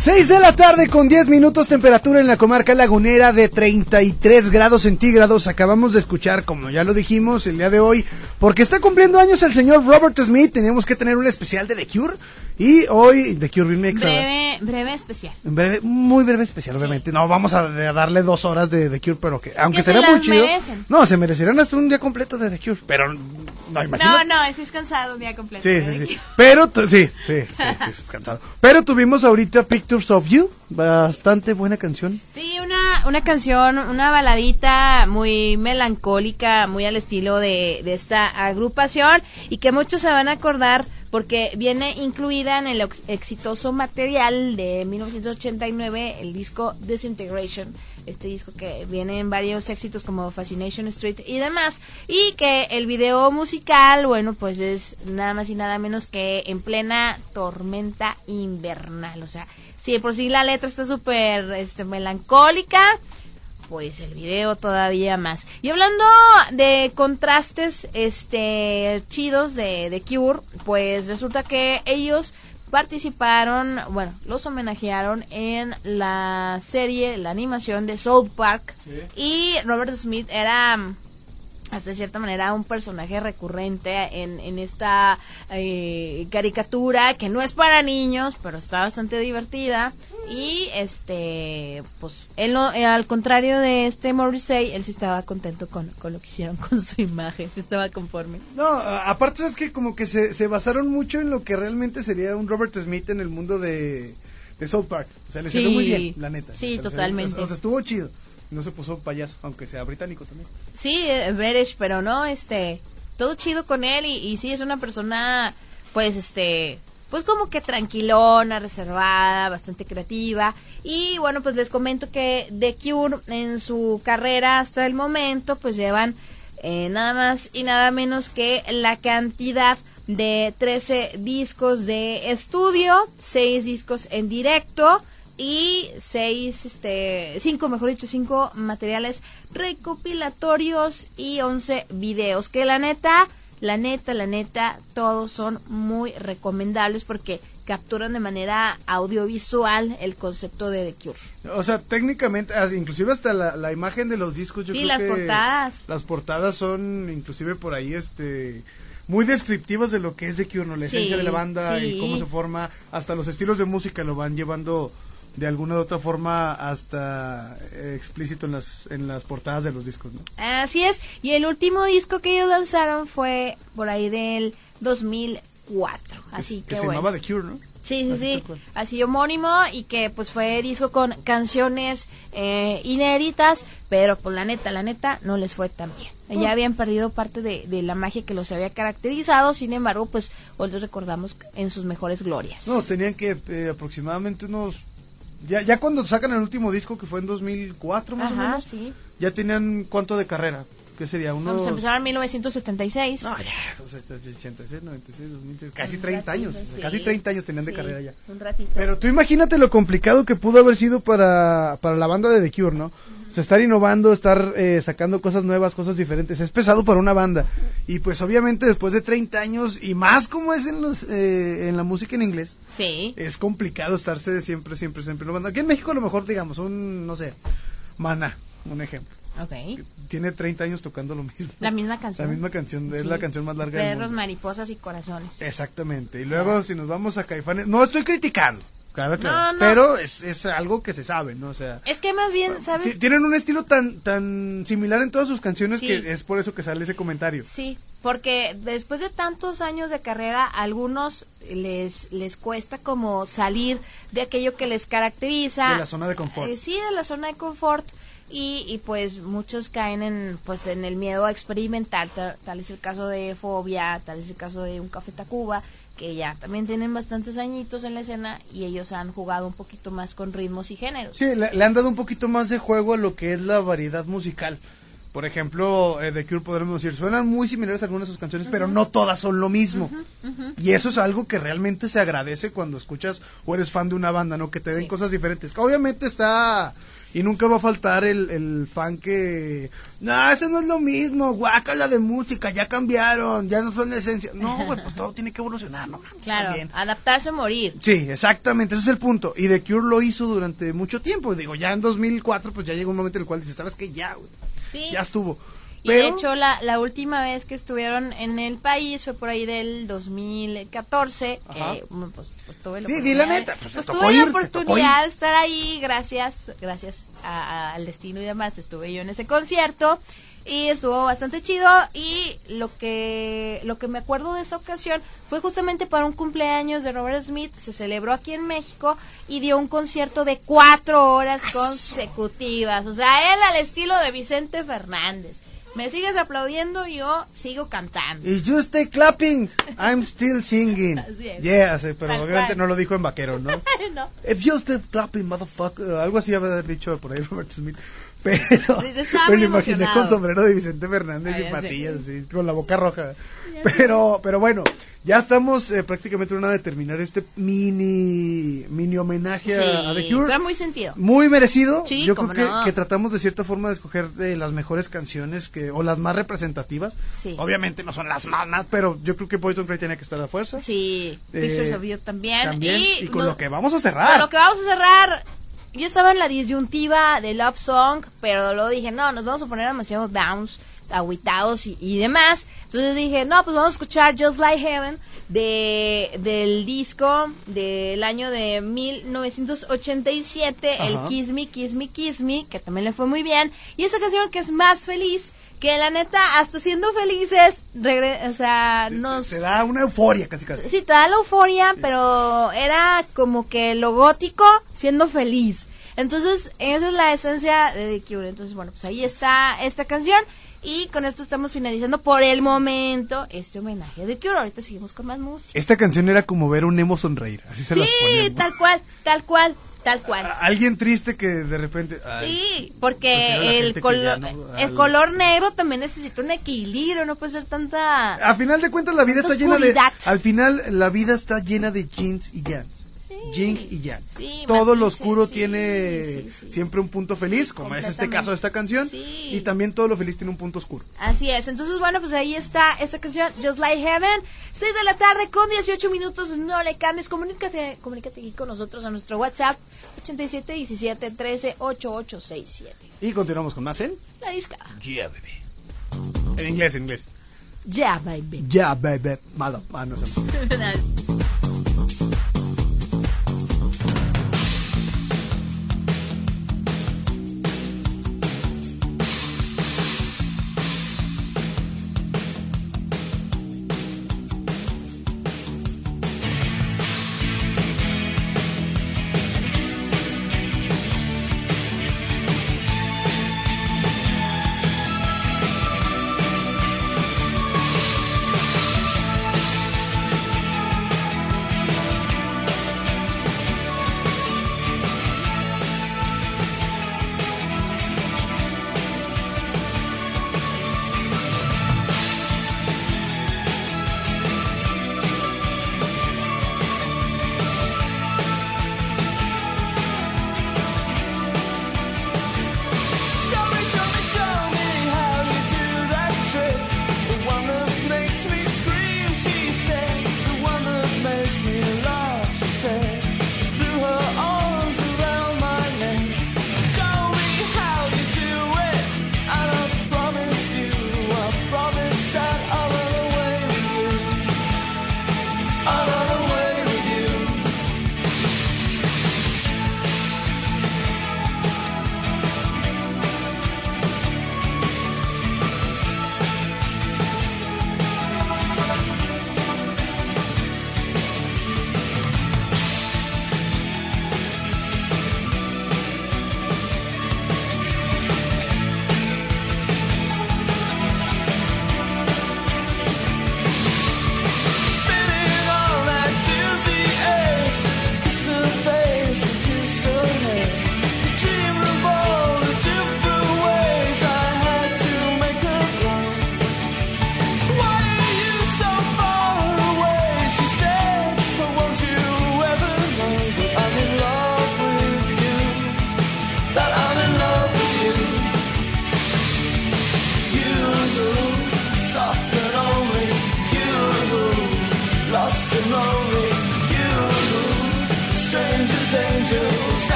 6 de la tarde con 10 minutos temperatura en la comarca lagunera de 33 grados centígrados. Acabamos de escuchar, como ya lo dijimos el día de hoy, porque está cumpliendo años el señor Robert Smith, teníamos que tener un especial de The Cure. Y hoy The Cure Remix. Breve, breve especial. Breve, muy breve especial, obviamente. No vamos a, a darle dos horas de The Cure, pero que, aunque sería muy chido. merecen. No, se merecerían hasta un día completo de The Cure, pero no, imagínate. No, no, es cansado un día completo. Sí, sí, sí. Pero, sí, sí, sí, sí, es cansado. Pero tuvimos ahorita Pictures of You, bastante buena canción. Sí, una, una canción, una baladita muy melancólica, muy al estilo de, de esta agrupación y que muchos se van a acordar porque viene incluida en el ex- exitoso material de 1989, el disco Disintegration, este disco que viene en varios éxitos como Fascination Street y demás, y que el video musical, bueno, pues es nada más y nada menos que en plena tormenta invernal, o sea, si por sí la letra está súper este, melancólica, pues el video todavía más. Y hablando de contrastes este chidos de, de Cure, pues resulta que ellos participaron, bueno, los homenajearon en la serie, la animación de South Park. Y Robert Smith era hasta cierta manera un personaje recurrente en, en esta eh, caricatura que no es para niños pero está bastante divertida y este pues él no- eh, al contrario de este Morrissey él sí estaba contento con, con lo que hicieron con su imagen sí estaba conforme No, aparte es que como que se, se basaron mucho en lo que realmente sería un Robert Smith en el mundo de, de South Park. O sea, le salió Sí. muy bien, la neta. Sí, totalmente. O sea, estuvo chido. No se puso payaso, aunque sea británico también. Sí, eh, British, pero no, este, todo chido con él y, y sí es una persona, pues, este, pues como que tranquilona, reservada, bastante creativa. Y bueno, pues les comento que The Cure en su carrera hasta el momento, pues llevan eh, nada más y nada menos que la cantidad de 13 discos de estudio, 6 discos en directo y seis, este, cinco, mejor dicho, cinco materiales recopilatorios y 11 videos. Que la neta, la neta, la neta, todos son muy recomendables porque capturan de manera audiovisual el concepto de The Cure. O sea, técnicamente, inclusive hasta la, la imagen de los discos, yo Sí, creo las que portadas. Las portadas son, inclusive por ahí, este muy descriptivas de lo que es de Cure, ¿no? La Sí, esencia de la banda sí. y cómo se forma, hasta los estilos de música lo van llevando de alguna u otra forma hasta eh, explícito en las en las portadas de los discos, ¿no? Así es, y el último disco que ellos lanzaron fue por ahí del 2004. Así que, que, se bueno. llamaba The Cure, ¿no? Sí, sí, Así sí, así homónimo y que pues fue disco con canciones eh, inéditas, pero pues la neta, la neta no les fue tan bien. Oh. Ya habían perdido parte de, de la magia que los había caracterizado, sin embargo, pues hoy los recordamos en sus mejores glorias. No, tenían que eh, aproximadamente unos ya ya cuando sacan el último disco que fue en 2004 más o Ajá, menos, sí. ya tenían cuánto de carrera? ¿Qué sería? Unos Vamos a empezar en 1976. No, ya, pues, 86, 96, 2006, casi Un 30 años, ratito, sí. casi 30 años tenían de Sí, carrera ya. Un ratito. Pero tú imagínate lo complicado que pudo haber sido para, para la banda de The Cure, ¿no? O sea, estar innovando, estar eh, sacando cosas nuevas, cosas diferentes, es pesado para una banda. Y pues obviamente después de 30 años, y más como es en, los, eh, en la música en inglés, sí. es complicado estarse siempre, siempre, siempre innovando. Aquí en México a lo mejor, digamos, un, no sé, Mana, un ejemplo. Ok. que Tiene 30 años tocando lo mismo. La misma canción. La misma canción, es Sí. la canción más larga del Perros, mundo. mariposas y corazones. Exactamente. Y luego si nos vamos a Caifanes, no estoy criticando, No, no. pero es, es algo que se sabe, ¿no? O sea, Es que más bien, ¿sabes? tienen un estilo tan tan similar en todas sus canciones Sí. que es por eso que sale ese comentario. Sí, porque después de tantos años de carrera, a algunos les les cuesta como salir de aquello que les caracteriza. De la zona de confort. Eh, sí, de la zona de confort. Y, y pues muchos caen en pues en el miedo a experimentar, tal, tal es el caso de Fobia, tal es el caso de un Café Tacuba, que ya también tienen bastantes añitos en la escena y ellos han jugado un poquito más con ritmos y géneros. Sí, le, le han dado un poquito más de juego a lo que es la variedad musical. Por ejemplo, eh, The Cure podremos decir, suenan muy similares a algunas de sus canciones, pero no todas son lo mismo. Y eso es algo que realmente se agradece cuando escuchas o eres fan de una banda, ¿no? Que te den Sí. cosas diferentes. Obviamente está Y nunca va a faltar el, el fan que, no, eso no es lo mismo, guácala de música, ya cambiaron, ya no son la esencia. No, güey, pues todo tiene que evolucionar, ¿no? Claro, adaptarse o morir. Sí, exactamente, ese es el punto. Y The Cure lo hizo durante mucho tiempo. Digo, ya en 2004, pues ya llegó un momento en el cual dices, ¿sabes qué? Ya, güey, Sí. ya estuvo. Y de hecho, la, la última vez que estuvieron en el país fue por ahí del 2014. Ajá. Que, pues, pues tuve la Sí, di la oportunidad neta, de- pues, pues, tuve ir, la oportunidad de estar ahí. Gracias, gracias a- a- al destino y demás. Estuve yo en ese concierto. Y estuvo bastante chido. Y lo que, lo que me acuerdo de esa ocasión fue justamente para un cumpleaños de Robert Smith. Se celebró aquí en México y dio un concierto de cuatro horas consecutivas. O sea, él al estilo de Vicente Fernández. Me sigues aplaudiendo, yo sigo cantando. If you stay clapping, I'm still singing. Así es. Yeah, sí, pero Tal obviamente cual. no lo dijo en vaquero, ¿no? no. If you stay clapping, motherfucker. Algo así haber dicho por ahí Robert Smith. Pero Sí, me lo imaginé con sombrero de Vicente Fernández y patillas, así, con la boca roja. Pero, pero bueno, ya estamos eh, prácticamente en una de terminar este mini, mini homenaje a, a The Sí, Cure. pero muy sentido. Muy merecido. Sí, Yo creo que, tratamos de cierta forma de escoger de las mejores canciones que o las más representativas. Sí. Obviamente no son las más, más, pero yo creo que Poison Cry tiene que estar a fuerza. Sí, Eh, Pictures of You también. También. Y, con no- lo que vamos a con cerrar. lo que vamos a cerrar. Yo estaba en la disyuntiva de Love Song, pero luego dije, no, nos vamos a poner demasiado downs, agüitados y, y demás. Entonces dije, no, pues vamos a escuchar Just Like Heaven de, del disco del año de 1987, el Ajá. Kiss Me, Kiss Me, Kiss Me, que también le fue muy bien. Y esa canción que es más feliz, que la neta, hasta siendo felices, regre- o sea, nos... Se da una euforia casi casi. Sí, te da la euforia, pero era como que lo gótico siendo feliz. Entonces, esa es la esencia de The Cure. Entonces, bueno, pues ahí está esta canción. Y con esto estamos finalizando por el momento este homenaje The Cure. Ahorita seguimos con más música. Esta canción era como ver un emo sonreír. Así se las Sí, tal cual, tal cual, tal cual. A- Alguien triste que de repente. ay, Sí, porque el color, ya el color negro también necesita un equilibrio, no puede ser tanta... A final de cuentas la vida está llena de. Al final la vida está llena de jeans y yang. Yin y yang. Sí, Todo lo oscuro sí, tiene sí, sí. siempre un punto feliz, como es este caso de esta canción. Sí. Y también todo lo feliz tiene un punto oscuro. Así es, entonces bueno, pues ahí está esta canción, Just Like Heaven, 6 de la tarde con 18 minutos, no le cambies, comunícate, comunícate aquí con nosotros a nuestro WhatsApp, 87 17 13 8867. Y continuamos con más en. La disca. Yeah, baby. En inglés, en inglés. Ya, baby. Yeah, baby. Mother- ah, no sé.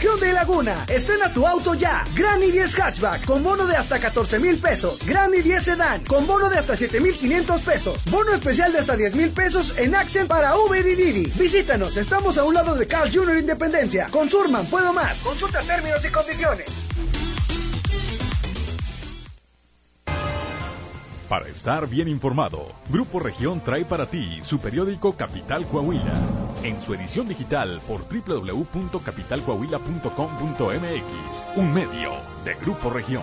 Hyundai Laguna, estrena tu auto ya. Granny 10 Hatchback con bono de hasta 14 mil pesos. Granny 10 Sedan con bono de hasta 7 mil 500 pesos. Bono especial de hasta 10 mil pesos en Accent para Uber y Didi. Visítanos, estamos a un lado de Carl Jr. Independencia. Con Surman, puedo más. Consulta términos y condiciones. Para estar bien informado, Grupo Región trae para ti su periódico Capital Coahuila. En su edición digital por www.capitalcoahuila.com.mx, un medio de Grupo Región.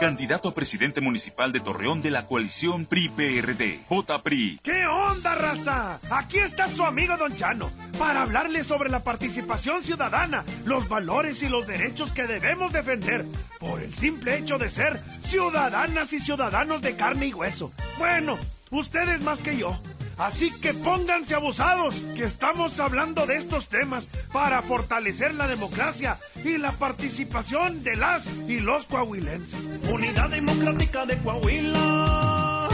Candidato a presidente municipal de Torreón de la coalición PRI-PRD. J. PRI. ¿Qué onda, raza? Aquí está su amigo Don Chano para hablarle sobre la participación ciudadana, los valores y los derechos que debemos defender por el simple hecho de ser ciudadanas y ciudadanos de carne y hueso. Bueno, ustedes más que yo. Así que pónganse abusados, que estamos hablando de estos temas para fortalecer la democracia y la participación de las y los coahuilenses. Unidad Democrática de Coahuila.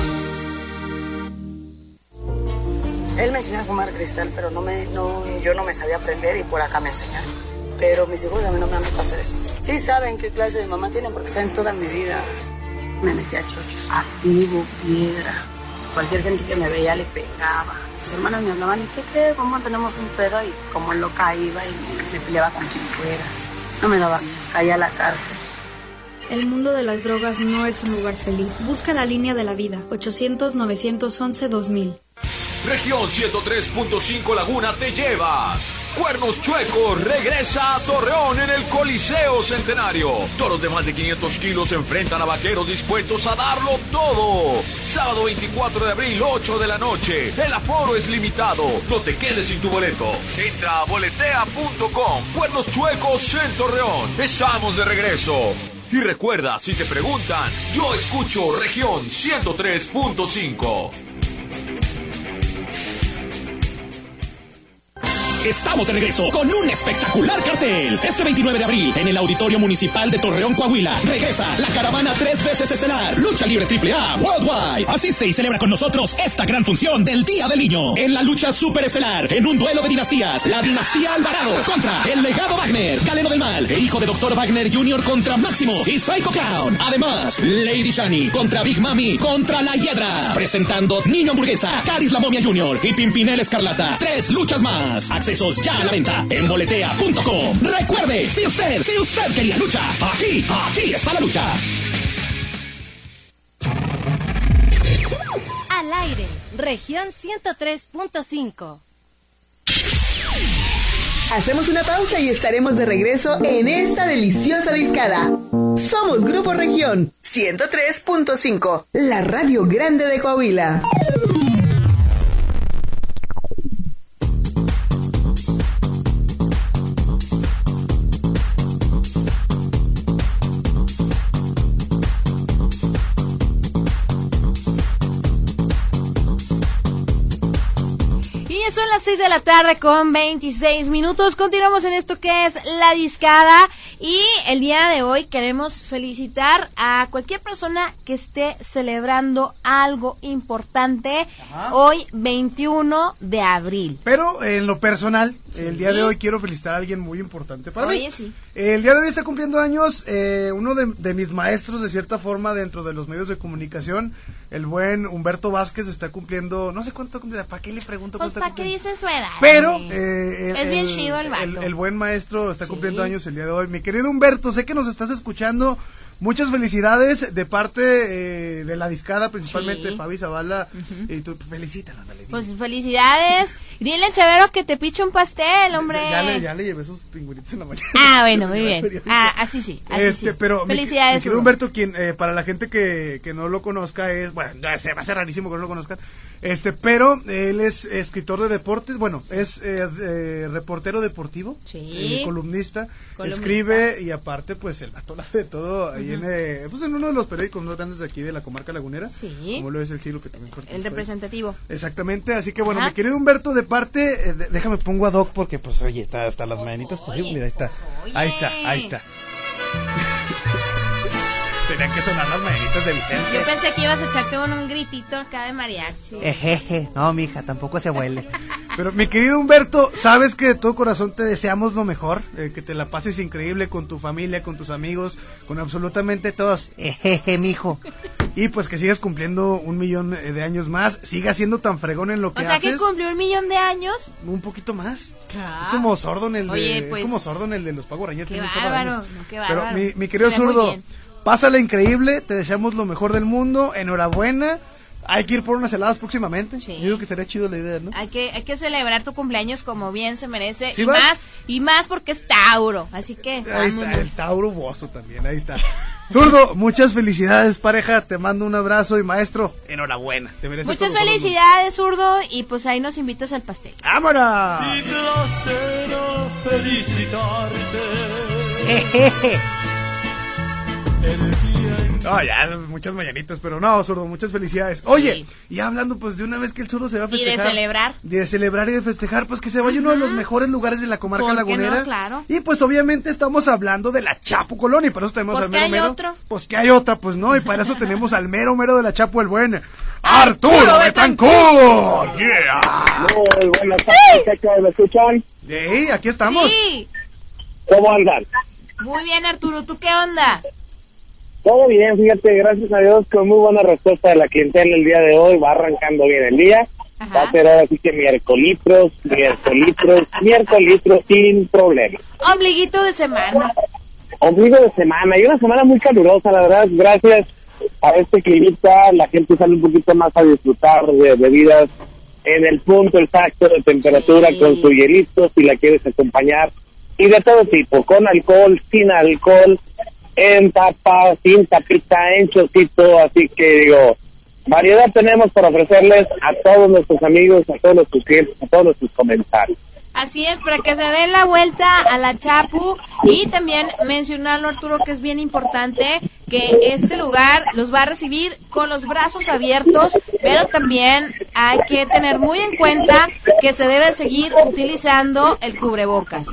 Él me enseñó a fumar cristal, pero no me, no, yo no me sabía aprender y por acá me enseñaron. Pero mis hijos a mí no me han visto hacer eso. Sí saben qué clase de mamá tienen porque saben toda mi vida. Me metí a chochos, activo, piedra. Cualquier gente que me veía le pegaba. Mis hermanas me hablaban, ¿y qué qué? ¿Cómo tenemos un pedo? Y como loca iba y me, peleaba con quien fuera. No me daba miedo, caía a la cárcel. El mundo de las drogas no es un lugar feliz. Busca la línea de la vida. 800-911-2000. Región 103.5 Laguna te lleva. Cuernos Chuecos regresa a Torreón en el Coliseo Centenario. Toros de más de 500 kilos se enfrentan a vaqueros dispuestos a darlo todo. Sábado 24 de abril, 8 de la noche. El aforo es limitado. No te quedes sin tu boleto. Entra a boletea.com. Cuernos Chuecos en Torreón. Estamos de regreso. Y recuerda, si te preguntan, yo escucho región 103.5. Estamos de regreso con un espectacular cartel. Este 29 de abril, en el Auditorio Municipal de Torreón, Coahuila, regresa la caravana tres veces estelar, Lucha Libre AAA Worldwide. Asiste y celebra con nosotros esta gran función del Día del Niño. En la lucha super estelar, en un duelo de dinastías, la dinastía Alvarado contra el legado Wagner, Galeno del Mal, e hijo de Dr. Wagner Jr. contra Máximo y Psycho Clown. Además, Lady Shani contra Big Mami contra la Hiedra. Presentando Niño Hamburguesa, Caris la Momia Jr. y Pimpinel Escarlata. Tres luchas más. Accesos ya a la venta en boletea.com. Recuerde, si usted, si usted quería lucha, aquí, aquí está la lucha. Al aire, región 103.5. Hacemos una pausa y estaremos de regreso en esta deliciosa discada. Somos Grupo Región 103.5, la radio grande de Coahuila. Las 6 de la tarde con 26 minutos. Continuamos en esto que es la discada. Y el día de hoy queremos felicitar a cualquier persona que esté celebrando algo importante hoy, 21 de abril. Pero en lo personal, el día de hoy quiero felicitar a alguien muy importante para Oye, mí. sí. El día de hoy está cumpliendo años eh, uno de, de mis maestros, de cierta forma, dentro de los medios de comunicación. El buen Humberto Vázquez está cumpliendo, no sé cuánto cumple, ¿para qué le pregunto Pues, cuánto ¿para qué dice su edad? Pero eh, es bien chido el el, el buen maestro está cumpliendo años el día de hoy. Mi querido Humberto, sé que nos estás escuchando. Muchas felicidades de parte eh, de la discada, principalmente Sí. Fabi Zavala. Y tú felicítalo, ándale. Pues felicidades. Dile al chavero que te piche un pastel, hombre. Ya le, ya le llevé esos pingüinitos en la mañana. Ah, bueno, muy bien. Ah, así sí. Así Este, sí. pero mi- Felicidades. mi Hugo. Humberto, quien eh, para la gente que, que no lo conozca es, bueno, ya se va a ser rarísimo que no lo conozcan, este, pero él es escritor de deportes, bueno, es eh, eh, reportero deportivo, Sí. columnista, Columnista. escribe y aparte, pues el vato de todo ahí en, eh, pues en uno de los periódicos más grandes de aquí de la comarca lagunera, Sí. como lo es el siglo que también participa El ahí. representativo. Exactamente, así que bueno, Ajá. mi querido Humberto, de parte, eh, de- déjame pongo a Doc porque pues oye, está hasta las mañanitas posibles, mira, ahí está, ahí está, ahí está. Tenían que sonar las mañanitas de Vicente. Yo pensé que ibas a echarte un, un gritito acá de mariachi. Ejeje, no, mija, tampoco se huele. Pero mi querido Humberto, sabes que de todo corazón te deseamos lo mejor, eh, que te la pases increíble con tu familia, con tus amigos, con absolutamente todos. Ejeje, mijo. Y pues que sigas cumpliendo un millón eh, de años más, sigas siendo tan fregón en lo O que sea haces. que cumplió un millón de años. Un poquito más. Ah. Es como sordo en el de, Oye, pues, es como sordo en el de los Power Rangers. Qué bárbaro, no, qué Pero bárbaro. mi, mi querido zurdo, bien. Pásala increíble, te deseamos lo mejor del mundo, enhorabuena. Hay que ir por unas heladas próximamente. Yo digo que estaría chido la idea, ¿no? Hay que, hay que celebrar tu cumpleaños como bien se merece. ¿Sí y vas? más, y más porque es Tauro. Así que Ahí está, el Tauro Bozo también, ahí está. Zurdo, muchas felicidades, pareja. Te mando un abrazo y maestro, enhorabuena. Te mereces Muchas felicidades, zurdo. Y pues ahí nos invitas al pastel. ¡Vámonos! placer felicitarte. No, ya, muchas mañanitas, pero no, zurdo, muchas felicidades. Oye, y hablando pues de una vez que el zurdo se va a Y de festejar. celebrar. De celebrar y de festejar, pues que se vaya uno de los mejores lugares de la comarca ¿Por qué lagunera. no? Claro. Y pues obviamente estamos hablando de la Chapo Colón y para eso tenemos Pues al que mero hay mero. otro. Pues que hay otra, pues no, y para eso tenemos al mero mero de la Chapo el buen. Arturo Betancourt. Yeah. Muy buenas tardes, ¿me escuchan? Sí, aquí estamos. Sí. ¿Cómo andan? Muy bien, Arturo. ¿Tú qué onda? Todo bien, fíjate, gracias a Dios, con muy buena respuesta de la clientela el día de hoy, va arrancando bien el día. Va a ser ahora sí que miércolitros, miércolitros, miércolitros sin problema. Ombliguito de semana. Ombligo de semana, y una semana muy calurosa, la verdad, gracias a este climita, la gente sale un poquito más a disfrutar de bebidas en el punto exacto de temperatura con su hielito, si la quieres acompañar, y de todo tipo, con alcohol, sin alcohol, en tapa, sin tapita, en chocito, así que digo, variedad tenemos para ofrecerles a todos nuestros amigos, a todos nuestros clientes, a todos nuestros comentarios. Así es, para que se den la vuelta a la Chapu y también mencionarlo Arturo que es bien importante que este lugar los va a recibir con los brazos abiertos, pero también hay que tener muy en cuenta que se debe seguir utilizando el cubrebocas.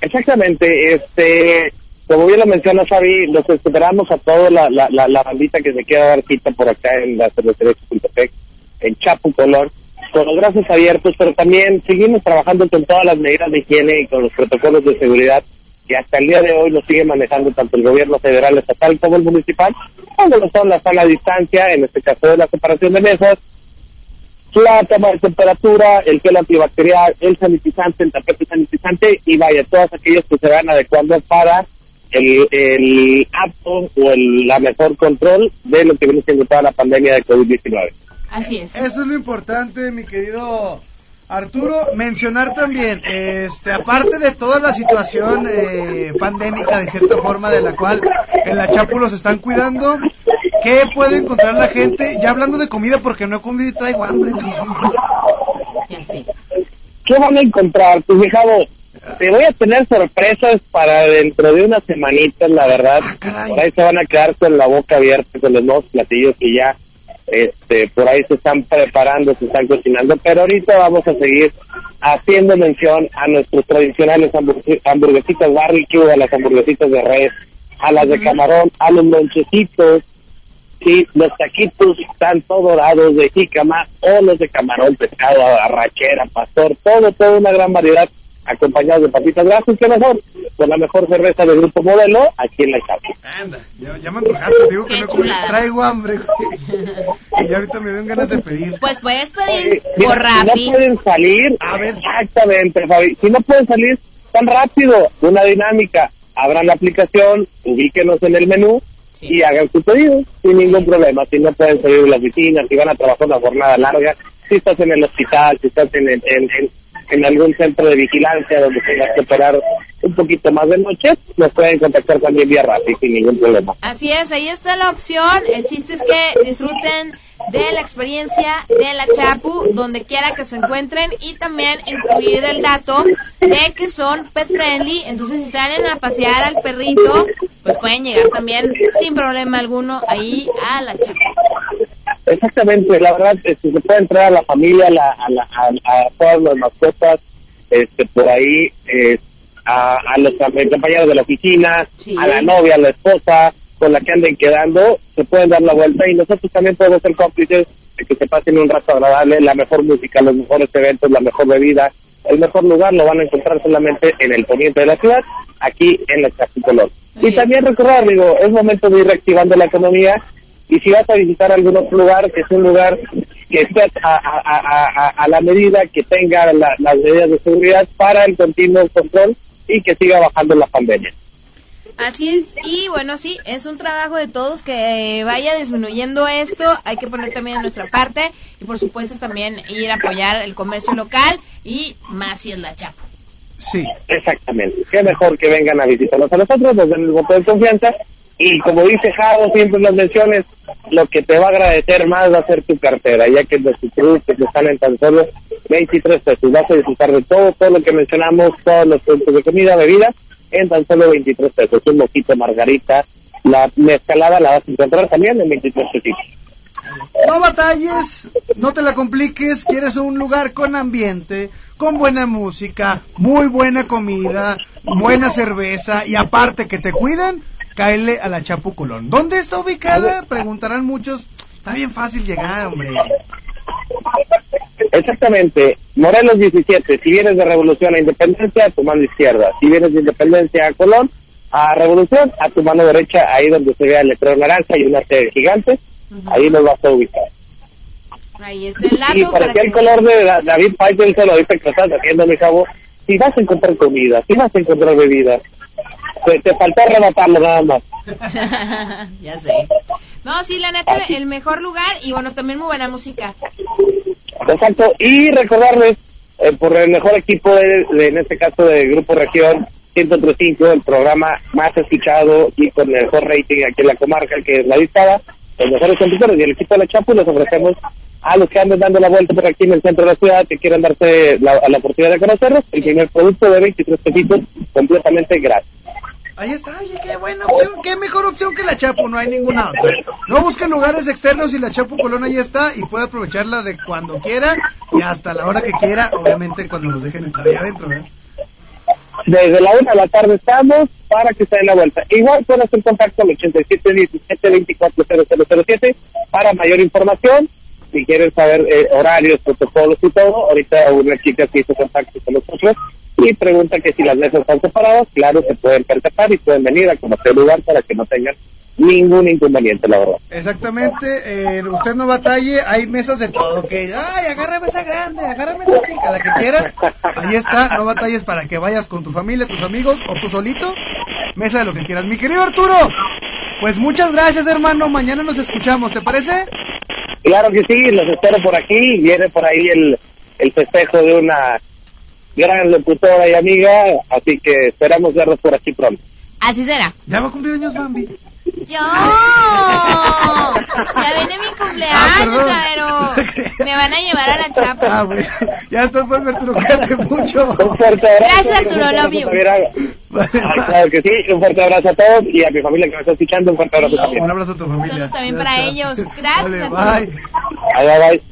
Exactamente, este, como bien lo menciona Xavi, los esperamos a toda la, la, la, la bandita que se quiera dar por acá en la cervecería Chapultepec, en Chapu Color, con los brazos abiertos, pero también seguimos trabajando con todas las medidas de higiene y con los protocolos de seguridad que hasta el día de hoy lo sigue manejando tanto el gobierno federal, estatal como el municipal, cuando lo son la sana distancia, en este caso de la separación de mesas, la toma de temperatura, el gel antibacterial, el sanitizante, el tapete sanitizante y vaya, todas aquellas que se van adecuando para el, el apto o el la mejor control de lo que viene siendo toda la pandemia de COVID-19. Así es. Eso es lo importante, mi querido Arturo. Mencionar también, este, aparte de toda la situación eh, pandémica, de cierta forma, de la cual en la Chapu los están cuidando, ¿qué puede encontrar la gente? Ya hablando de comida, porque no he comido y traigo hambre. Ya sé. ¿Qué van a encontrar? Pues fijado, te voy a tener sorpresas para dentro de unas semanitas, la verdad. Por ahí se van a quedar con la boca abierta con los nuevos platillos que ya Este, por ahí se están preparando, se están cocinando, pero ahorita vamos a seguir haciendo mención a nuestros tradicionales hamburg- hamburguesitas barbecue, a las hamburguesitas de res, a las de camarón, a los lonchecitos, sí, los taquitos tanto dorados de jícama o los de camarón, pescado, arrachera, pastor, todo, toda una gran variedad acompañados de papitas grasas, que mejor, con la mejor cerveza del grupo modelo aquí en la Chapi. Anda, ya, ya me antojaste, te digo que no comí, traigo hambre, güey. Y ahorita me dan ganas de pedir. Pues puedes pedir Mira, por Rappi. Si no pueden salir, exactamente, Fabi. Si no pueden salir tan rápido, una dinámica, abran la aplicación, ubíquenos en el menú y hagan su pedido sin ningún problema. Si no pueden salir de la oficina, si van a trabajar una jornada larga, si estás en el hospital, si estás en, en, en, en- en algún centro de vigilancia donde tengas que operar un poquito más de noche, nos pueden contactar también vía Rappi sin ningún problema. Así es, ahí está la opción. El chiste es que disfruten de la experiencia de la Chapu donde quiera que se encuentren y también incluir el dato de que son pet friendly. Entonces, si salen a pasear al perrito, pues pueden llegar también sin problema alguno ahí a la Chapu. Exactamente, la verdad, este, se puede entrar a la familia, a, la- a, la- a- a todas las mascotas, este, por ahí, eh, a, a los compañeros de la oficina, a la novia, a la esposa, con la que anden quedando, se pueden dar la vuelta y nosotros también podemos ser cómplices de que se pasen un rato agradable, la mejor música, los mejores eventos, la mejor bebida, el mejor lugar lo van a encontrar solamente en el poniente de la ciudad, aquí en la Chapicolón. Y también recordar, digo, es momento de ir reactivando la economía y si vas a visitar algún otro lugar, que es un lugar que esté a, a- a- a- a la medida, que tenga la- las medidas de seguridad para el continuo control y que siga bajando la pandemia. Así es, y bueno, sí, es un trabajo de todos que vaya disminuyendo esto, hay que poner también de nuestra parte y por supuesto también ir a apoyar el comercio local y más si es la Chapu. Sí. Exactamente. Qué mejor que vengan a visitarnos a nosotros, nos den el voto de confianza y como dice Javo siempre las menciones, lo que te va a agradecer más va a ser tu cartera, ya que nuestros productos están en tan solo 23 pesos. Vas a disfrutar de todo, todo lo que mencionamos, todos los productos de comida, bebida, en tan solo 23 pesos. Un mojito margarita, la mezcalada la vas a encontrar también en 23 pesos. No batalles, no te la compliques, quieres un lugar con ambiente, con buena música, muy buena comida, buena cerveza y aparte que te cuidan, cáele a la Chapu Colón. ¿Dónde está ubicada? Preguntarán muchos. Está bien fácil llegar, hombre. Exactamente, Morelos 17, si vienes de Revolución a Independencia, a tu mano izquierda, si vienes de Independencia a Colón, a Revolución, a tu mano derecha, ahí donde se vea el letrero naranja y una T gigante, ahí nos vas a ubicar. Ahí está el Y dato para que el color de Da- David Faitelson, ahorita que lo estás haciendo, mi chavo, si vas a encontrar comida, si vas a encontrar bebidas, te, te faltó rematarlo nada más. ya sé. No, sí, la neta, el mejor lugar y bueno, también muy buena música. Exacto, y recordarles eh, por el mejor equipo, de, de- en este caso de Grupo Región 135, el programa más escuchado y con el mejor rating aquí en la comarca, que es la dictada, los mejores computadores y el equipo de la Chapu les ofrecemos a los que anden dando la vuelta por aquí en el centro de la ciudad, que quieran darse la, la oportunidad de conocerlos, el primer producto de 23 pesitos completamente gratis. Ahí está, oye, qué buena opción, qué mejor opción que la Chapu, no hay ninguna otra. No busquen lugares externos y la Chapu Colón ahí está y puede aprovecharla de cuando quiera y hasta la hora que quiera, obviamente cuando nos dejen estar ahí adentro, ¿verdad? Desde la una de la tarde estamos para que se den la vuelta. Igual pueden hacer contacto al 87 17 24 0007 para mayor información. Si quieren saber eh, horarios, protocolos y todo, ahorita una chica se hizo contacto con nosotros y pregunta que si las mesas están separadas, claro, se pueden percatar y pueden venir a conocer el lugar para que no tengan ningún inconveniente, la verdad. Exactamente, eh, usted no batalle, hay mesas de todo, que, ay, agarra mesa grande, agarra mesa chica, la que quieras, ahí está, no batalles para que vayas con tu familia, tus amigos o tú solito, mesa de lo que quieras. Mi querido Arturo, pues muchas gracias hermano, mañana nos escuchamos, ¿te parece? Claro que sí, los espero por aquí. Viene por ahí el, el festejo de una gran locutora y amiga, así que esperamos verlos por aquí pronto. Así será. Ya va a cumplir años Bambi. Yo. Ya viene mi cumpleaños, perdón. Chavero. Me van a llevar a la chapa. Ah, bueno. Ya estás, pues, Arturo, cuídate mucho. Un fuerte abrazo. Gracias, Arturo, Un you. también a- Ah, claro que sí, un fuerte abrazo a todos y a mi familia que me está escuchando, un fuerte abrazo también. Un abrazo a tu familia. Saludo también Ya para está. ellos. Gracias, Vale, Arturo. bye. Bye, bye,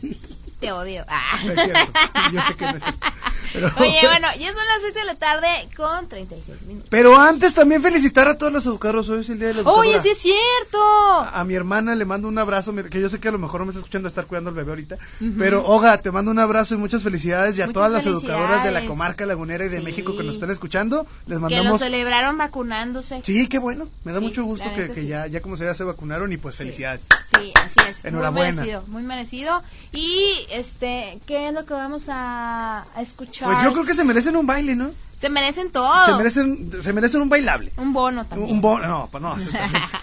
bye. Te odio. Ah. No es cierto. Yo sé que no es cierto. Pero, Oye, bueno, ya son las 6 de la tarde con 36 minutos. pero antes también felicitar a todos los educadores. Hoy es el día de la educadora. Oye, sí es cierto. A mi hermana le mando un abrazo, que yo sé que a lo mejor no me está escuchando estar cuidando al bebé ahorita, pero Oga, te mando un abrazo y muchas felicidades y a Muchas todas las educadoras de la comarca lagunera y de Sí. México que nos están escuchando, les Que lo mandamos... celebraron vacunándose. Sí, qué bueno, me da Sí, mucho gusto que, neta que sí. ya, ya como se ya se vacunaron y pues felicidades. Sí, así es. Enhorabuena. Muy merecido, muy merecido. Y, este, ¿qué es lo que vamos a, a escuchar? Pues yo creo que se merecen un baile, ¿no? Se merecen todo. Se merecen, se merecen un bailable. Un bono también. Un bono, no, pues no,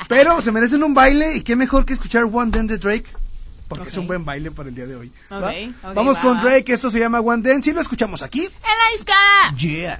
pero se merecen un baile y qué mejor que escuchar One Dance de Drake. Porque es un buen baile para el día de hoy. ¿va? Ok, ok, Vamos va, con. Drake, esto se llama One Dance y lo escuchamos aquí. ¡En la disca! Yeah.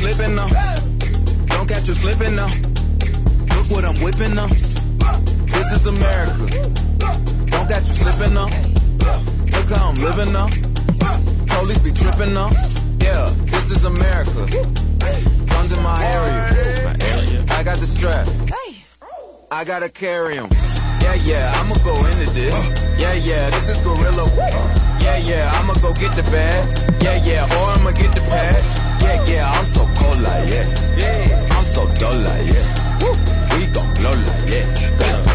Slipping now. Don't catch you slipping now. Look what I'm whipping now. This is America. Don't catch you slipping now. Look how I'm living now. Police be tripping now. Yeah, this is America. Guns in my area. I got the strap. I gotta carry 'em. Yeah, yeah, I'ma go into this. Yeah, yeah, this is Gorilla. Yeah, yeah, I'ma go get the bag. Yeah, yeah, or I'ma get the pad. Yeah, yeah, I'm so cold like yeah. Yeah, I'm so dull like yeah. Woo. We gon' blow like yeah.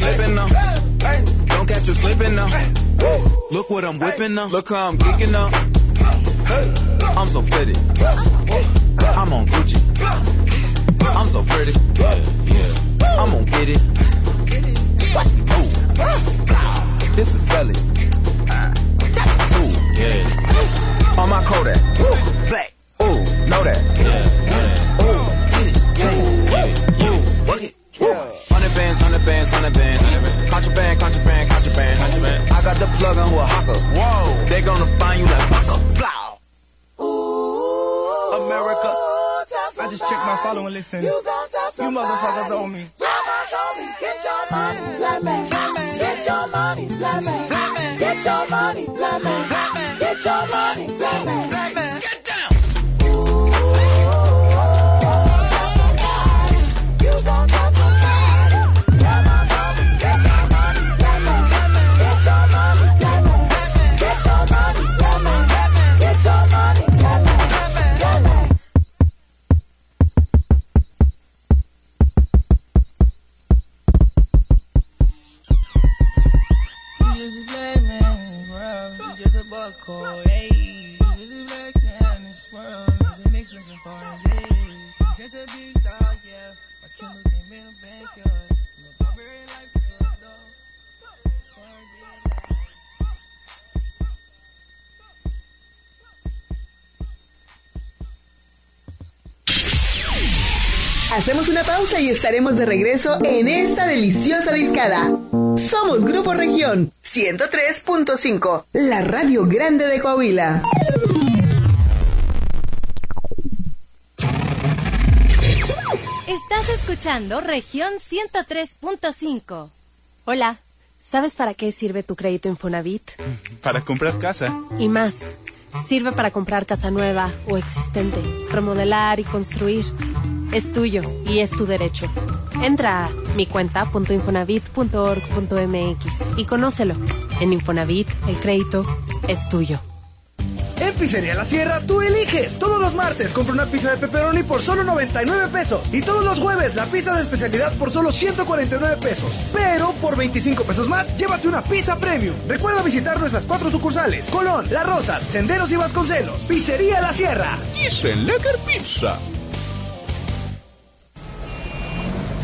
Slipping now. Don't catch you slipping now. Look what I'm whipping now. Look how I'm kicking now. I'm so pretty. I'm on Gucci. I'm so pretty. I'm gonna get it. Watch me move. This is Sally. That's a. Yeah. On my Kodak. Hundred bands, hundred bands. Contraband, contraband, contraband. I got the plug on who a hawker. Whoa. They gonna find you like Baka. Blah. Ooh, America. I just checked my follow and listen. You, you motherfuckers owe me. Mama told me Get your money, black man. Get your money, black man. Get your money, black man. Get your money, black man. Get down. Hacemos una pausa y estaremos de regreso en esta deliciosa discada. Somos Grupo Región 103.5, la radio grande de Coahuila. Estás escuchando región 103.5. Hola, ¿sabes para qué sirve tu crédito Infonavit? Para comprar casa. Y más, sirve para comprar casa nueva o existente, remodelar y construir. Es tuyo y es tu derecho. Entra a micuenta.infonavit.org.mx y conócelo. En Infonavit, el crédito es tuyo. En Pizzería La Sierra tú eliges. Todos los martes compra una pizza de pepperoni por solo 99 pesos. Y todos los jueves la pizza de especialidad por solo 149 pesos. Pero por 25 pesos más, llévate una pizza premium. Recuerda visitar nuestras cuatro sucursales: Colón, Las Rosas, Senderos y Vasconcelos. Pizzería La Sierra. Lager Pizza.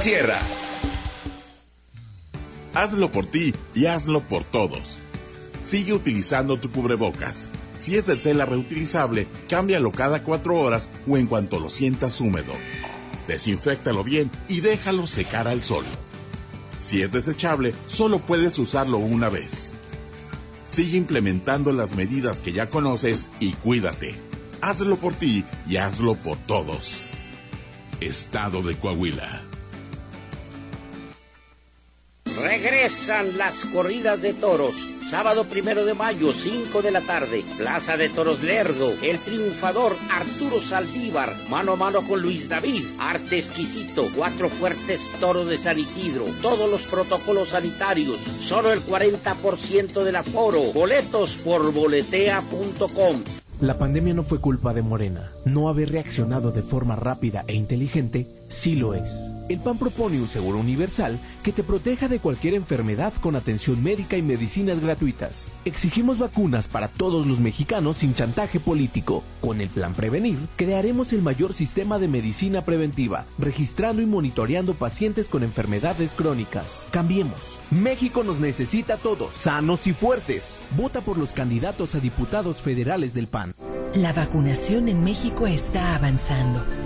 Sierra. Hazlo por ti y hazlo por todos. Sigue utilizando tu cubrebocas. Si es de tela reutilizable, cámbialo cada cuatro horas o en cuanto lo sientas húmedo. Desinféctalo bien y déjalo secar al sol. Si es desechable, solo puedes usarlo una vez. Sigue implementando las medidas que ya conoces y cuídate. Hazlo por ti y hazlo por todos. Estado de Coahuila. Regresan las corridas de toros. Sábado primero de mayo, 5 de la tarde. Plaza de Toros Lerdo. El triunfador Arturo Saldívar. Mano a mano con Luis David. Arte exquisito. Cuatro fuertes toros de San Isidro. Todos los protocolos sanitarios. Solo el 40% del aforo. Boletos por boletea.com. La pandemia no fue culpa de Morena. No haber reaccionado de forma rápida e inteligente sí lo es. El PAN propone un seguro universal que te proteja de cualquier enfermedad con atención médica y medicinas gratuitas. Exigimos vacunas para todos los mexicanos sin chantaje político. Con el plan Prevenir, crearemos el mayor sistema de medicina preventiva, registrando y monitoreando pacientes con enfermedades crónicas. Cambiemos. México nos necesita todos, sanos y fuertes. Vota por los candidatos a diputados federales del PAN. La vacunación en México está avanzando.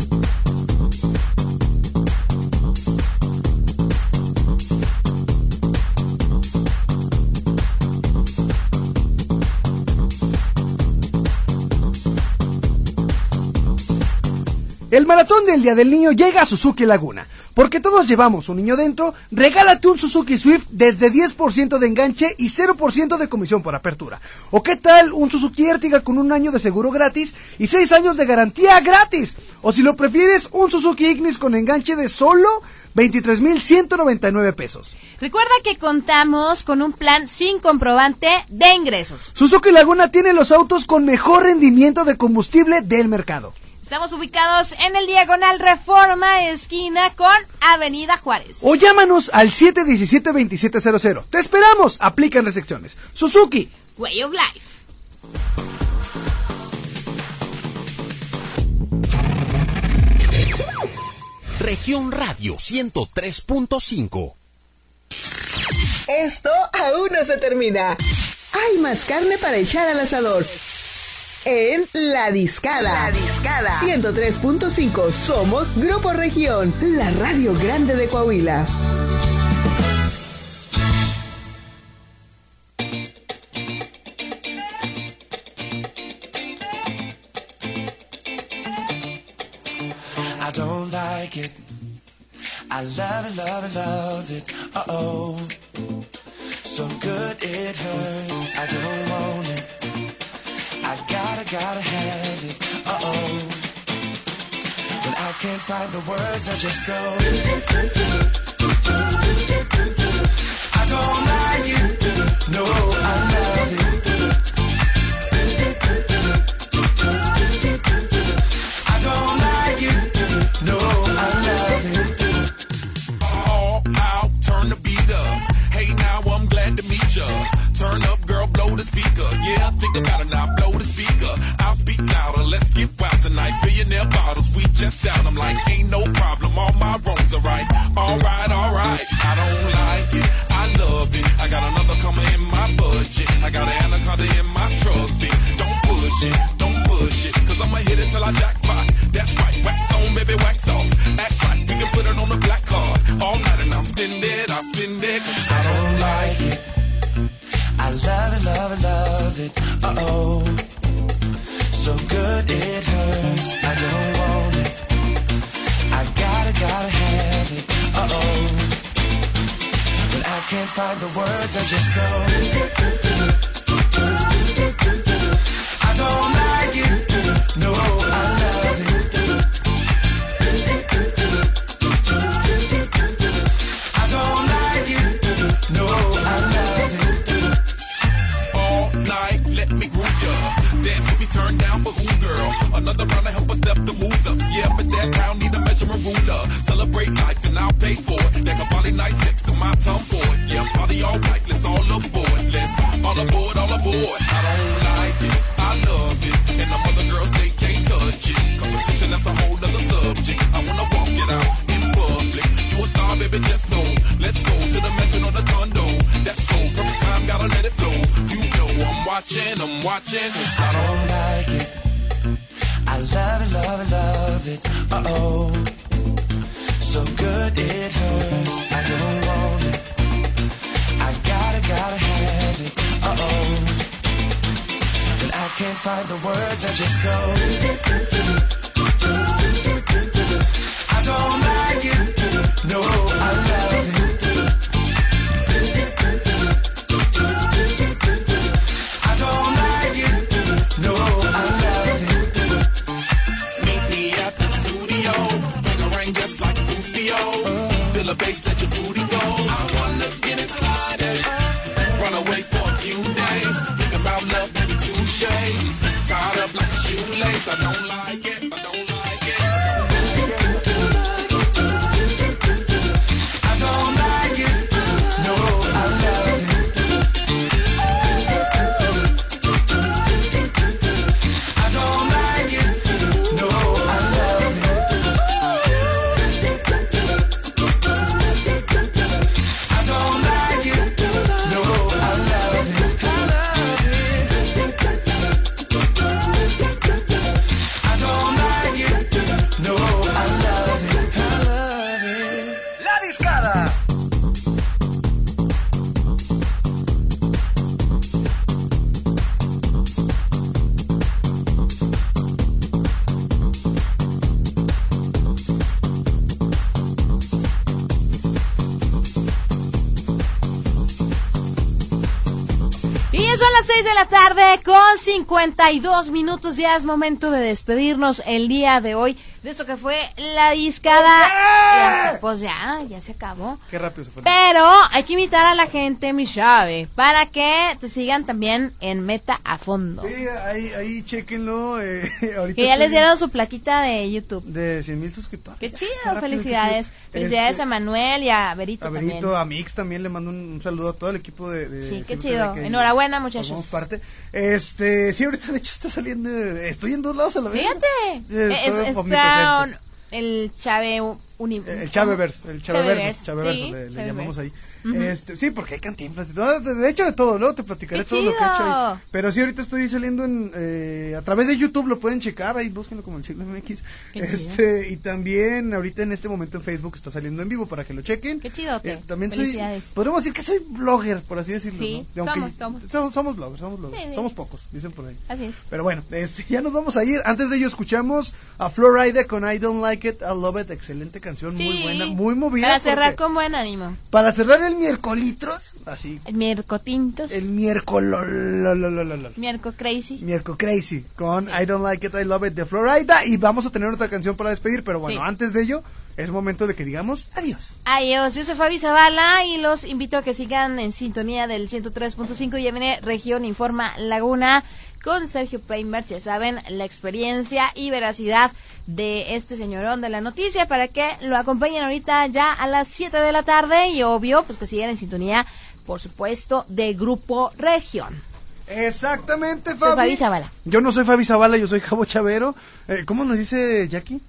El maratón del Día del Niño llega a Suzuki Laguna. Porque todos llevamos un niño dentro, regálate un Suzuki Swift desde 10% de enganche y 0% de comisión por apertura. ¿O qué tal un Suzuki Ertiga con un año de seguro gratis y 6 años de garantía gratis? O si lo prefieres, un Suzuki Ignis con enganche de solo 23,199 pesos. Recuerda que contamos con un plan sin comprobante de ingresos. Suzuki Laguna tiene los autos con mejor rendimiento de combustible del mercado. Estamos ubicados en el diagonal Reforma, esquina con Avenida Juárez. O llámanos al 717-2700. Te esperamos. Aplican restricciones. Suzuki. Way of Life. Región Radio 103.5. Esto aún no se termina. Hay más carne para echar al asador. En La Discada. La Discada. 103.5. Somos Grupo Región, la radio grande de Coahuila. I don't like it. I love it, love it, love it. Uh oh. So good it hurts. I don't want it. Gotta, have it. Uh oh. When I can't find the words, I just go. I don't like it. No, I love it. I don't like it. No, I love it. turn the beat up. Hey, now I'm glad to meet ya. Turn up, the speaker. Yeah, think about it now, blow the speaker. I'll speak louder, let's get wild tonight. Billionaire bottles, we just down. I'm like, ain't no problem, all my wrongs are right. Alright, alright, I don't like it, I love it. I got another coming in my budget. I got an anaconda in my trophy. Don't push it, don't push it, cause I'ma hit it till I jackpot. That's right, wax on, baby, wax off. Act right, we can put it on the black card. All night and I'll spend it, I'll spend it, oh. So good it hurts. I don't want it. I gotta, gotta have it. Uh oh. I can't find the words, I just go. Watching, I'm watching. I don't like it. I love it, love it, love it. Uh oh. So good it hurts. I don't want it. I gotta, gotta have it. Uh oh. When I can't find the words, I just go. Like a shoelace. I don't like tarde con 52 minutos. Ya es momento de despedirnos el día de hoy de esto que fue la discada. Pues ya, ya se acabó. Qué rápido se fue. Pero hay que invitar a la gente, mi chave, para que te sigan también en Meta a Fondo. Sí, ahí, ahí chequenlo. Eh, ahorita Que ya les dieron su plaquita de YouTube. De 100 mil suscriptores. Qué chido, rápido, felicidades. chido. Felicidades Este, a Manuel y a Berito, A Benito, también. a Mix también le mando un, un saludo a todo el equipo de, de Sí, qué chido. que Enhorabuena, muchachos. parte. Este, sí, ahorita de hecho está saliendo, estoy en dos lados a la vez. Fíjate. Eh, Es- está el Chave Uni. El Chaveverse, el sí, le, llamamos ahí. Este, sí, porque hay cantinflas de hecho de todo, luego te platicaré ¡Qué todo lo que he hecho ahí. Pero sí, ahorita estoy saliendo en, eh, a través de YouTube, lo pueden checar, ahí búsquenlo como el siglo MX. Qué Este, y también ahorita en este momento en Facebook está saliendo en vivo para que lo chequen. Qué chido. Eh, también soy, podríamos decir que soy blogger, por así decirlo. Sí, somos, somos. somos, somos bloggers, somos bloggers. Sí, sí. Somos pocos, dicen por ahí. Así es. Pero bueno, este, ya nos vamos a ir. Antes de ello escuchamos a Florida con I Don't Like It, I Love It. Excelente canción, muy buena, muy movida. Para cerrar porque- con buen ánimo. Para cerrar el miércolitros, así. El miércotintos. El miércoles. Miérco crazy. Miércoles Crazy con I Don't Like It, I Love It de Florida. Y vamos a tener otra canción para despedir, pero bueno, Sí. antes de ello, es momento de que digamos adiós. Adiós, yo soy Fabi Zavala y los invito a que sigan en sintonía del 103.5 y viene Región Informa Laguna con Sergio Paimberg, ya saben, la experiencia y veracidad de este señorón de la noticia para que lo acompañen ahorita ya a las 7 de la tarde y obvio, pues que sigan en sintonía, por supuesto, de Grupo Región. Exactamente, Soy Fabi. Fabi Zavala. Yo no soy Fabi Zavala, yo soy Javo Chavero. Eh, ¿Cómo nos dice Jackie?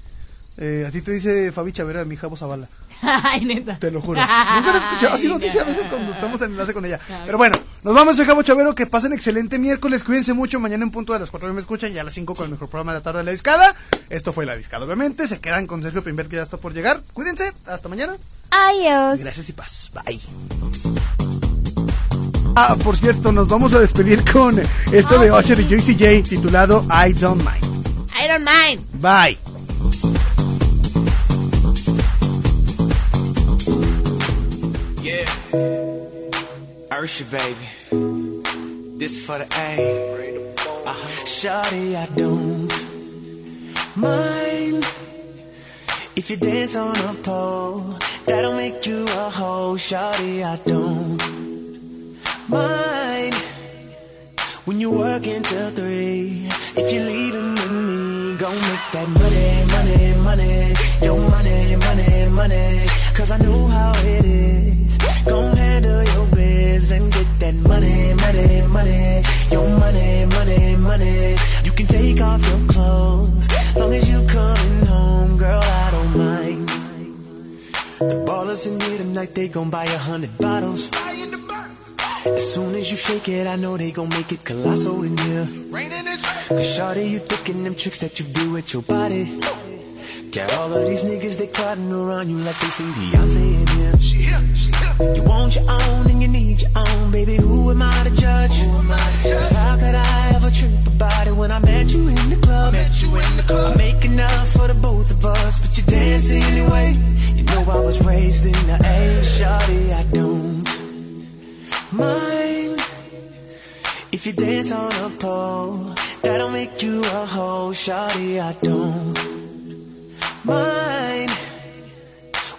Eh, a ti te dice Fabi Chavero, a mí Javo Zavala. Ay, neta. Te lo juro. Nunca lo he escuchado. Así nos dice a veces cuando estamos en enlace con ella. Pero bueno, nos vamos. Soy Javo Chavero. Que pasen excelente miércoles. Cuídense mucho. Mañana en punto de las 4 me escuchan. Y a las 5 con el mejor programa de la tarde de la discada. Esto fue la discada, obviamente. Se quedan con Sergio Pimber, que ya está por llegar. Cuídense. Hasta mañana. Adiós. Gracias y paz. Bye. Ah, por cierto, nos vamos a despedir con esto de Usher y Joyce J titulado I Don't Mind. I don't mind. Bye. Ursha, baby. This is for the A. Uh-huh. Shawty, I don't mind if you dance on a pole. That'll make you a hoe. Shawty, I don't mind when you work until three. If you're leaving with me, go make that money, money, money. Your money, money, money. Cause I know how it is. Go handle your biz and get that money, money, money. Your money, money, money. You can take off your clothes. Long as you coming home, girl, I don't mind. The ballers in here tonight, they gon' buy a hundred bottles. As soon as you shake it, I know they gon' make it colossal in here. Cause shawty, you thinking them tricks that you do with your body. Got all of these niggas, they crowding around you like they seen Beyonce in here. She here, she here. You want your own and you need your own, baby. Who am I to judge? Cause how could I ever trip about it when I met you in the club? Met you in the club. I make enough for the both of us, but you dance anyway. You know I was raised in the A, shawty, I don't mind if you dance on a pole. That'll make you a hoe, shawty, I don't mind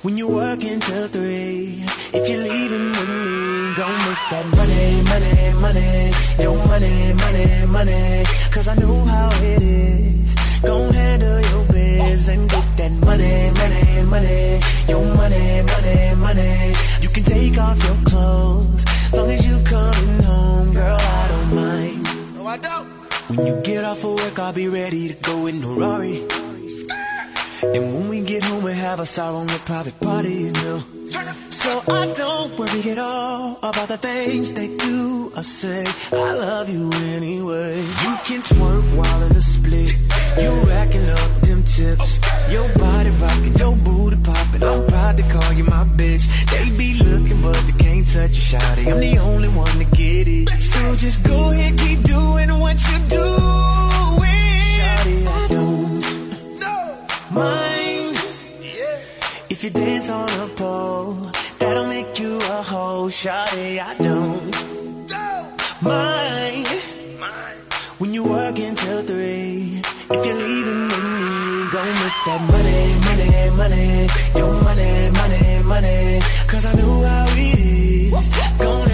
when you work until three. If you're leaving with me, go make that money, money, money. Your money, money, money. Cause I know how it is. Go handle your biz and get that money, money, money. Your money, money, money. You can take off your clothes. Long as you coming home, girl, I don't mind. No, I don't. When you get off of work, I'll be ready to go in the Rari. And when we get home, we have us our own private party, you know. So I don't worry at all about the things they do or say. I love you anyway. You can twerk while in a split. You racking up them tips. Your body rocking, your booty popping. I'm proud to call you my bitch. They be looking, but they can't touch you, shawty. I'm the only one to get it. So just go ahead, keep doing what you doing. Mind if you dance on a pole. That'll make you a hoe, shawty. I don't mind when you work until three. If you're leaving with me, go make that money, money, money. Your money, money, money. Cause I know how it is. Go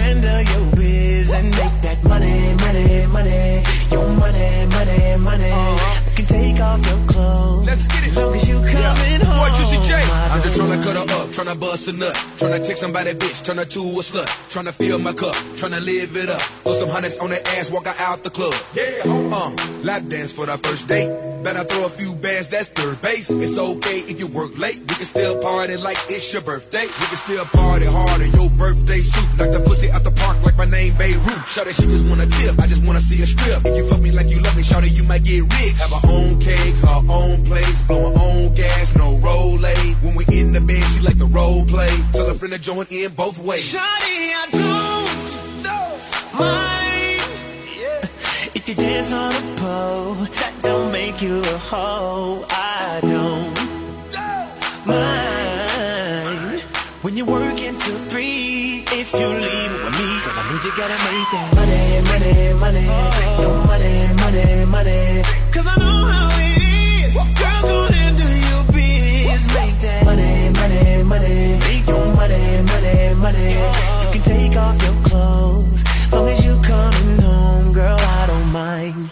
tryna bust a nut. Tryna take somebody bitch, turn her to a slut. Tryna fill my cup, tryna live it up. Throw some hundreds on the ass, walk her out the club. Yeah. Uh, lap dance for the first date. Better throw a few bands, that's third base. It's okay if you work late. We can still party like it's your birthday. We can still party hard in your birthday suit. Knock the pussy out the park like my name Beirut. Shout she just wanna tip, I just wanna see a strip. If you fuck me like you love me, shout you might get rich. Have her own cake, her own place, blow her own gas, no roll When we in the bed, she like the role play. Tell a friend to join in both ways. Shawty, I don't mind if you dance on a pole. Don't make you a hoe. I don't mind when you work until three. If you leave with me, girl, I need you gotta make that money, money, money. Your money, money, money. Cause I know how it is. Girl, go and do your biz. Make that money, money, money. Make your money, money, money. You can take off your clothes. Long as you coming home, girl, I don't mind.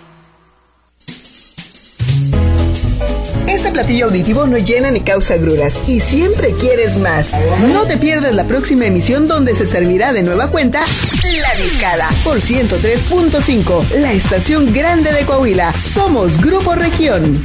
Este platillo auditivo no llena ni causa gruras y siempre quieres más. No te pierdas la próxima emisión donde se servirá de nueva cuenta La Discada por 103.5, la estación grande de Coahuila. Somos Grupo Región.